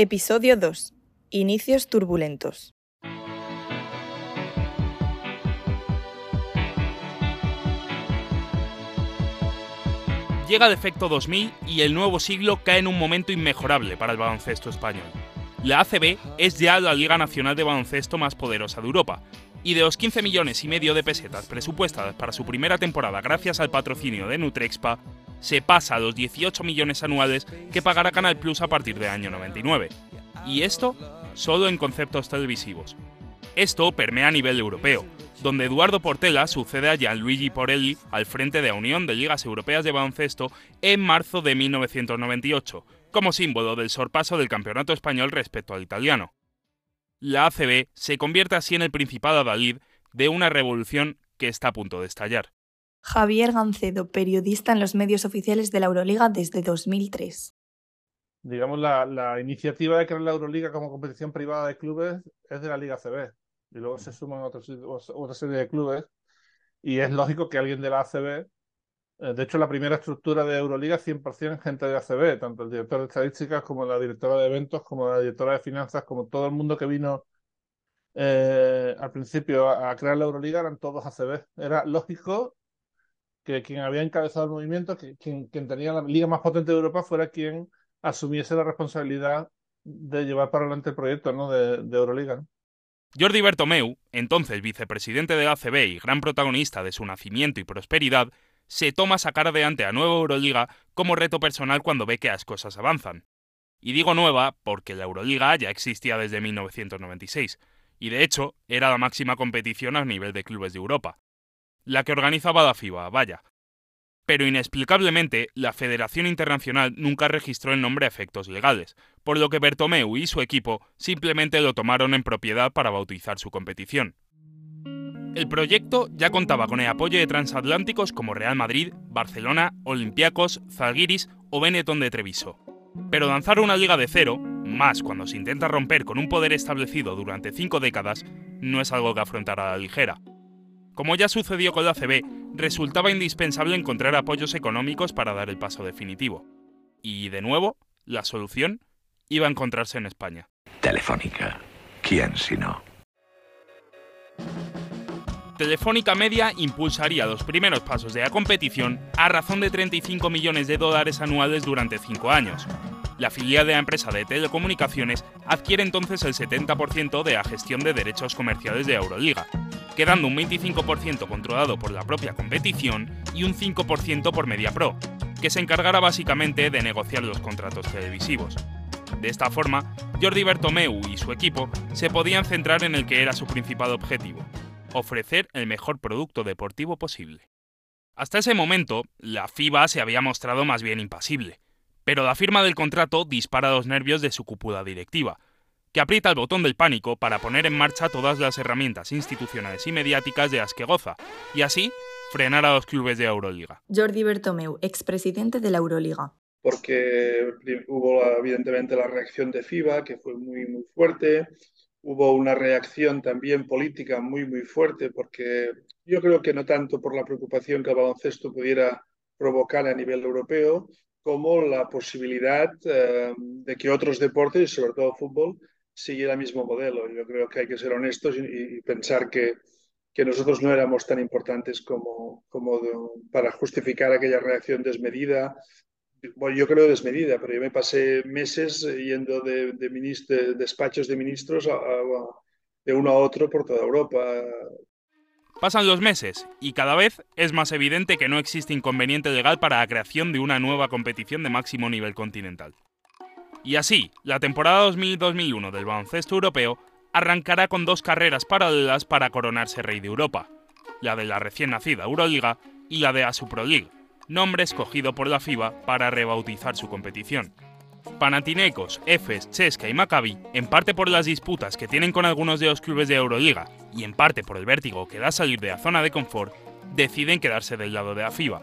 Episodio 2. Inicios turbulentos. Llega el efecto 2000 y el nuevo siglo cae en un momento inmejorable para el baloncesto español. La ACB es ya la Liga Nacional de Baloncesto más poderosa de Europa, y de los 15 millones y medio de pesetas presupuestadas para su primera temporada gracias al patrocinio de Nutrexpa, se pasa a los 18 millones anuales que pagará Canal Plus a partir del año 99. Y esto solo en conceptos televisivos. Esto permea a nivel europeo, donde Eduardo Portela sucede a Gianluigi Porelli al frente de la Unión de Ligas Europeas de Baloncesto en marzo de 1998, como símbolo del sorpaso del campeonato español respecto al italiano. La ACB se convierte así en el principado adalid de una revolución que está a punto de estallar. Javier Gancedo, periodista en los medios oficiales de la Euroliga desde 2003. Digamos, la, la iniciativa de crear la Euroliga como competición privada de clubes es de la Liga ACB y luego se suman otros, otra serie de clubes y es lógico que alguien de la ACB, eh, de hecho la primera estructura de Euroliga es 100% gente de ACB, tanto el director de estadísticas como la directora de eventos, como la directora de finanzas, como todo el mundo que vino eh, al principio a, crear la Euroliga eran todos ACB. Era lógico que quien había encabezado el movimiento, que quien, tenía la liga más potente de Europa fuera quien asumiese la responsabilidad de llevar para adelante el proyecto ¿no? de, Euroliga. Jordi Bertomeu, entonces vicepresidente de la ACB y gran protagonista de su nacimiento y prosperidad, se toma sacar adelante a Nueva Euroliga como reto personal cuando ve que las cosas avanzan. Y digo nueva porque la Euroliga ya existía desde 1996, y de hecho era la máxima competición a nivel de clubes de Europa. La que organizaba la FIBA, vaya, pero inexplicablemente la Federación Internacional nunca registró el nombre a efectos legales, por lo que Bertomeu y su equipo simplemente lo tomaron en propiedad para bautizar su competición. El proyecto ya contaba con el apoyo de transatlánticos como Real Madrid, Barcelona, Olympiacos, Zalgiris o Benetton de Treviso. Pero lanzar una liga de cero, más cuando se intenta romper con un poder establecido durante cinco décadas, no es algo que afrontar a la ligera. Como ya sucedió con la CB, resultaba indispensable encontrar apoyos económicos para dar el paso definitivo. Y, de nuevo, la solución iba a encontrarse en España. Telefónica. ¿Quién si no? Telefónica Media impulsaría los primeros pasos de la competición a razón de 35 millones de dólares anuales durante cinco años. La filial de la empresa de telecomunicaciones adquiere entonces el 70% de la gestión de derechos comerciales de Euroliga, quedando un 25% controlado por la propia competición y un 5% por MediaPro, que se encargará básicamente de negociar los contratos televisivos. De esta forma, Jordi Bertomeu y su equipo se podían centrar en el que era su principal objetivo, ofrecer el mejor producto deportivo posible. Hasta ese momento, la FIBA se había mostrado más bien impasible, pero la firma del contrato dispara los nervios de su cúpula directiva, que aprieta el botón del pánico para poner en marcha todas las herramientas institucionales y mediáticas de las que goza, y así frenar a los clubes de Euroliga. Jordi Bertomeu, expresidente de la Euroliga. Porque hubo evidentemente la reacción de FIBA, que fue muy, muy fuerte. Hubo una reacción también política muy, muy fuerte, porque yo creo que no tanto por la preocupación que el baloncesto pudiera provocar a nivel europeo, como la posibilidad eh, de que otros deportes, sobre todo fútbol, sigue el mismo modelo. Yo creo que hay que ser honestos y, pensar que, que, nosotros no éramos tan importantes como, como para justificar aquella reacción desmedida. Bueno, yo creo desmedida, pero yo me pasé meses yendo de, de, despachos de ministros de uno a otro por toda Europa. Pasan los meses y cada vez es más evidente que no existe inconveniente legal para la creación de una nueva competición de máximo nivel continental. Y así, la temporada 2000-2001 del baloncesto europeo arrancará con dos carreras paralelas para coronarse rey de Europa, la de la recién nacida Euroliga y la de Asupro League, nombre escogido por la FIBA para rebautizar su competición. Panathinaikos, Efes, Chesca y Maccabi, en parte por las disputas que tienen con algunos de los clubes de Euroliga y en parte por el vértigo que da salir de la zona de confort, deciden quedarse del lado de la FIBA,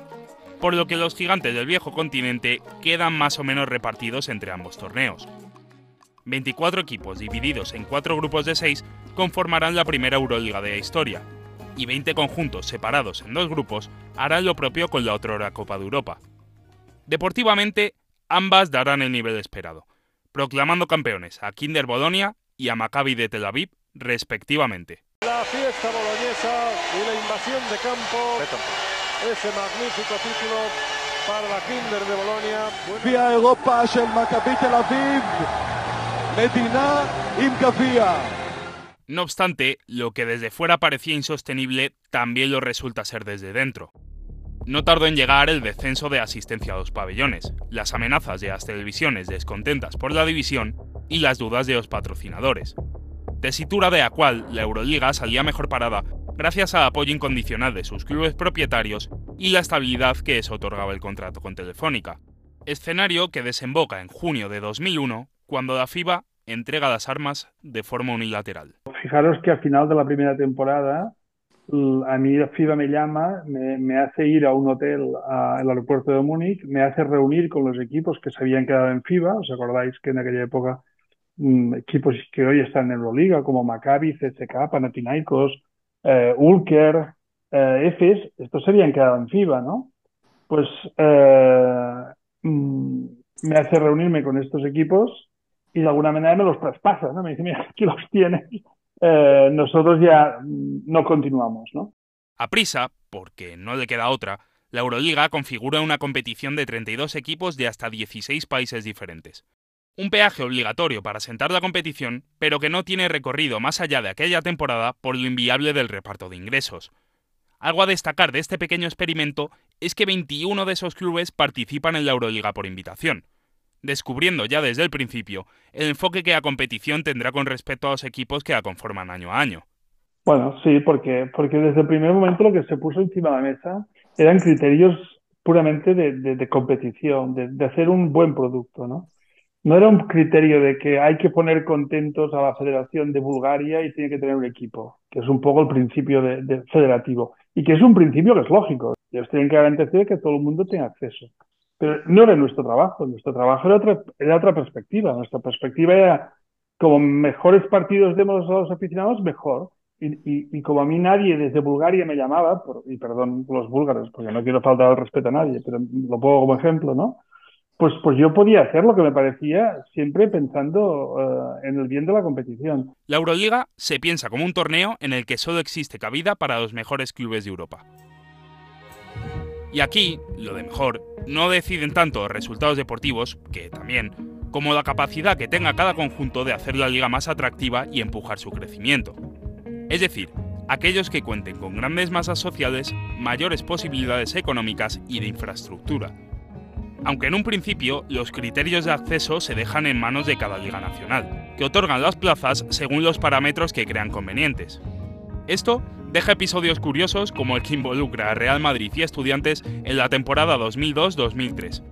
por lo que los gigantes del viejo continente quedan más o menos repartidos entre ambos torneos. 24 equipos divididos en 4 grupos de 6 conformarán la primera Euroliga de la historia, y 20 conjuntos separados en dos grupos harán lo propio con la otra Copa de Europa. Deportivamente, ambas darán el nivel esperado, proclamando campeones a Kinder Bolonia y a Maccabi de Tel Aviv, respectivamente. La fiesta boloñesa y la invasión de campo, ese magnífico título para la Kinder de Bolonia. גביע אירופה של מכבי תל אביב, מדינה עם גביע. No obstante, lo que desde fuera parecía insostenible también lo resulta ser desde dentro. No tardó en llegar el descenso de asistencia a los pabellones, las amenazas de las televisiones descontentas por la división y las dudas de los patrocinadores. Tesitura de la cual la Euroliga salía mejor parada gracias al apoyo incondicional de sus clubes propietarios y la estabilidad que eso otorgaba el contrato con Telefónica. Escenario que desemboca en junio de 2001, cuando la FIBA entrega las armas de forma unilateral. Fijaros que al final de la primera temporada, a mí la FIBA me llama, me, hace ir a un hotel al aeropuerto de Múnich, me hace reunir con los equipos que se habían quedado en FIBA. ¿Os acordáis que en aquella época mmm, equipos que hoy están en Euroliga, como Maccabi, CSK, Panathinaikos, eh, Ulker, eh, EFES, estos se habían quedado en FIBA, ¿no? Pues eh, mmm, me hace reunirme con estos equipos y de alguna manera me los traspasa, ¿no? Me dice, mira, aquí los tienes, eh, nosotros ya no continuamos, ¿no? A prisa, porque no le queda otra, la Euroliga configura una competición de 32 equipos de hasta 16 países diferentes. Un peaje obligatorio para sentar la competición, pero que no tiene recorrido más allá de aquella temporada por lo inviable del reparto de ingresos. Algo a destacar de este pequeño experimento es que 21 de esos clubes participan en la Euroliga por invitación, descubriendo ya desde el principio el enfoque que la competición tendrá con respecto a los equipos que la conforman año a año. Bueno, sí, porque, porque desde el primer momento lo que se puso encima de la mesa eran criterios puramente de, de, de competición, de, de, hacer un buen producto, ¿no? No era un criterio de que hay que poner contentos a la Federación de Bulgaria y tiene que tener un equipo, que es un poco el principio de, federativo, y que es un principio que es lógico. Ellos tienen que garantizar que todo el mundo tenga acceso. Pero no era nuestro trabajo, nuestro trabajo era otra, perspectiva. Nuestra perspectiva era, como mejores partidos demos a los aficionados, mejor. Y, como a mí nadie desde Bulgaria me llamaba, por, y perdón los búlgaros, porque no quiero faltar el respeto a nadie, pero lo pongo como ejemplo, ¿no? Pues, pues yo podía hacer lo que me parecía, siempre pensando uh, en el bien de la competición. La Euroliga se piensa como un torneo en el que solo existe cabida para los mejores clubes de Europa. Y aquí, lo de mejor, no deciden tanto resultados deportivos, que también, como la capacidad que tenga cada conjunto de hacer la liga más atractiva y empujar su crecimiento. Es decir, aquellos que cuenten con grandes masas sociales, mayores posibilidades económicas y de infraestructura. Aunque en un principio los criterios de acceso se dejan en manos de cada liga nacional, que otorgan las plazas según los parámetros que crean convenientes. Esto deja episodios curiosos como el que involucra a Real Madrid y Estudiantes en la temporada 2002-2003.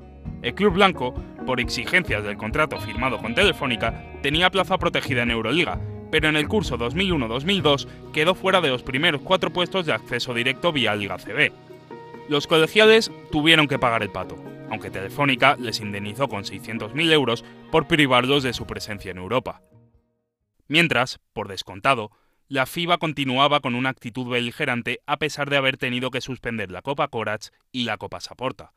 El club blanco, por exigencias del contrato firmado con Telefónica, tenía plaza protegida en Euroliga, pero en el curso 2001-2002 quedó fuera de los primeros cuatro puestos de acceso directo vía Liga CB. Los colegiales tuvieron que pagar el pato, aunque Telefónica les indemnizó con 600.000 euros por privarlos de su presencia en Europa. Mientras, por descontado, la FIBA continuaba con una actitud beligerante a pesar de haber tenido que suspender la Copa Corach y la Copa Saporta.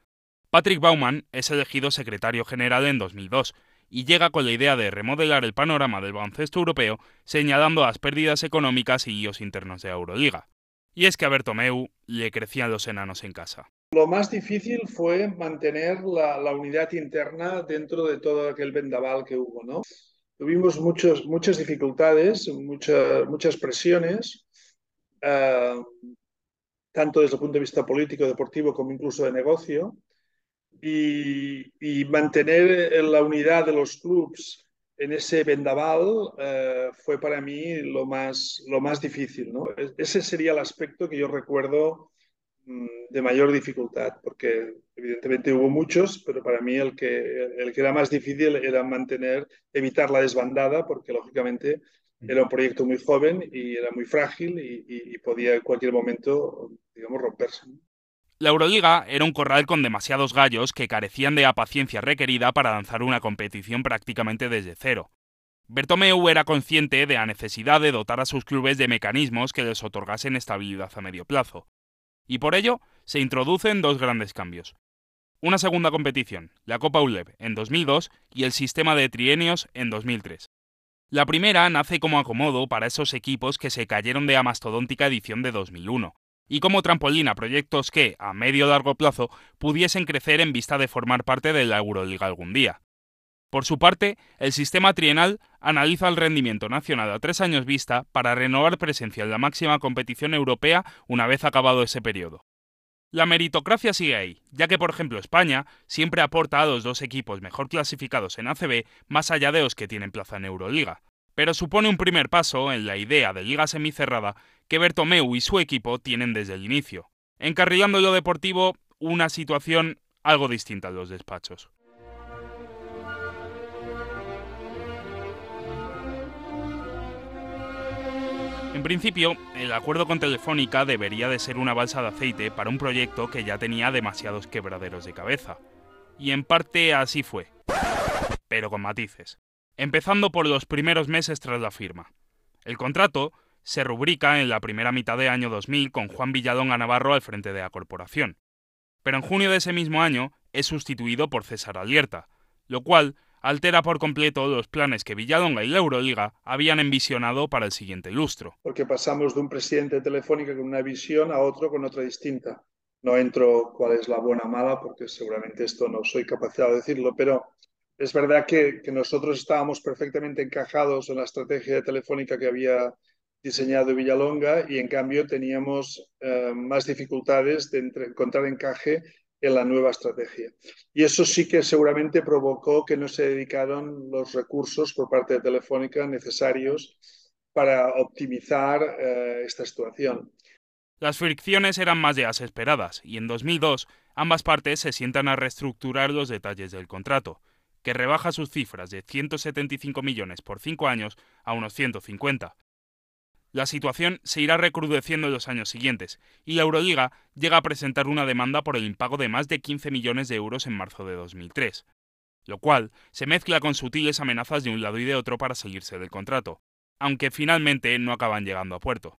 Patrick Baumann es elegido secretario general en 2002 y llega con la idea de remodelar el panorama del baloncesto europeo, señalando las pérdidas económicas y líos internos de Euroliga. Y es que a Bertomeu le crecían los enanos en casa. Lo más difícil fue mantener la, la, unidad interna dentro de todo aquel vendaval que hubo, ¿no? Tuvimos muchos, muchas dificultades, mucha, muchas presiones, uh, tanto desde el punto de vista político, deportivo, como incluso de negocio, y, y mantener la unidad de los clubes en ese vendaval uh, fue para mí lo más, lo más difícil, ¿no? Ese sería el aspecto que yo recuerdo de mayor dificultad, porque evidentemente hubo muchos, pero para mí el que, el que era más difícil era mantener, evitar la desbandada, porque lógicamente era un proyecto muy joven y era muy frágil y, y, y podía en cualquier momento, digamos, romperse. La Euroliga era un corral con demasiados gallos que carecían de la paciencia requerida para lanzar una competición prácticamente desde cero. Bertomeu era consciente de la necesidad de dotar a sus clubes de mecanismos que les otorgasen estabilidad a medio plazo y por ello se introducen dos grandes cambios. una segunda competición, la Copa ULEB, en 2002 y el sistema de trienios en 2003. La primera nace como acomodo para esos equipos que se cayeron de la mastodóntica edición de 2001, y como trampolín a proyectos que, a medio largo plazo, pudiesen crecer en vista de formar parte de la Euroliga algún día. Por su parte, el sistema trienal analiza el rendimiento nacional a tres años vista para renovar presencia en la máxima competición europea una vez acabado ese periodo. La meritocracia sigue ahí, ya que por ejemplo España siempre aporta a los dos equipos mejor clasificados en ACB más allá de los que tienen plaza en Euroliga. Pero supone un primer paso en la idea de liga semicerrada que Bertomeu y su equipo tienen desde el inicio, encarrilando lo deportivo una situación algo distinta en los despachos. En principio, el acuerdo con Telefónica debería de ser una balsa de aceite para un proyecto que ya tenía demasiados quebraderos de cabeza. Y en parte así fue. Pero con matices. Empezando por los primeros meses tras la firma. El contrato se rubrica en la primera mitad de año 2000 con Juan Villalonga Navarro al frente de la corporación. Pero en junio de ese mismo año es sustituido por César Alierta, lo cual altera por completo los planes que Villalonga y la Euroliga habían envisionado para el siguiente lustro. Porque pasamos de un presidente de Telefónica con una visión a otro con otra distinta. No entro cuál es la buena o mala, porque seguramente esto no soy capacitado de decirlo, pero es verdad que, nosotros estábamos perfectamente encajados en la estrategia Telefónica que había diseñado Villalonga y en cambio teníamos eh, más dificultades de encontrar encaje en la nueva estrategia. Y eso sí que seguramente provocó que no se dedicaron los recursos por parte de Telefónica necesarios para optimizar eh, esta situación. Las fricciones eran más de las esperadas y en 2002 ambas partes se sientan a reestructurar los detalles del contrato, que rebaja sus cifras de 175 millones por cinco años a unos 150, la situación se irá recrudeciendo en los años siguientes, y la Euroliga llega a presentar una demanda por el impago de más de 15 millones de euros en marzo de 2003, lo cual se mezcla con sutiles amenazas de un lado y de otro para seguirse del contrato, aunque finalmente no acaban llegando a puerto.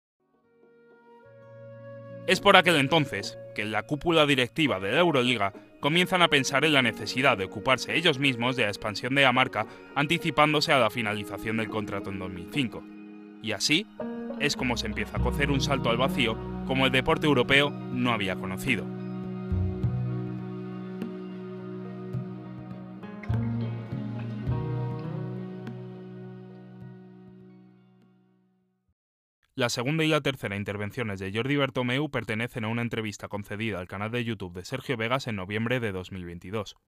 Es por aquel entonces que en la cúpula directiva de la Euroliga comienzan a pensar en la necesidad de ocuparse ellos mismos de la expansión de la marca anticipándose a la finalización del contrato en 2005. Y así, es como se empieza a cocer un salto al vacío como el deporte europeo no había conocido. La segunda y la tercera intervenciones de Jordi Bertomeu pertenecen a una entrevista concedida al canal de YouTube de Sergio Vegas en noviembre de 2022.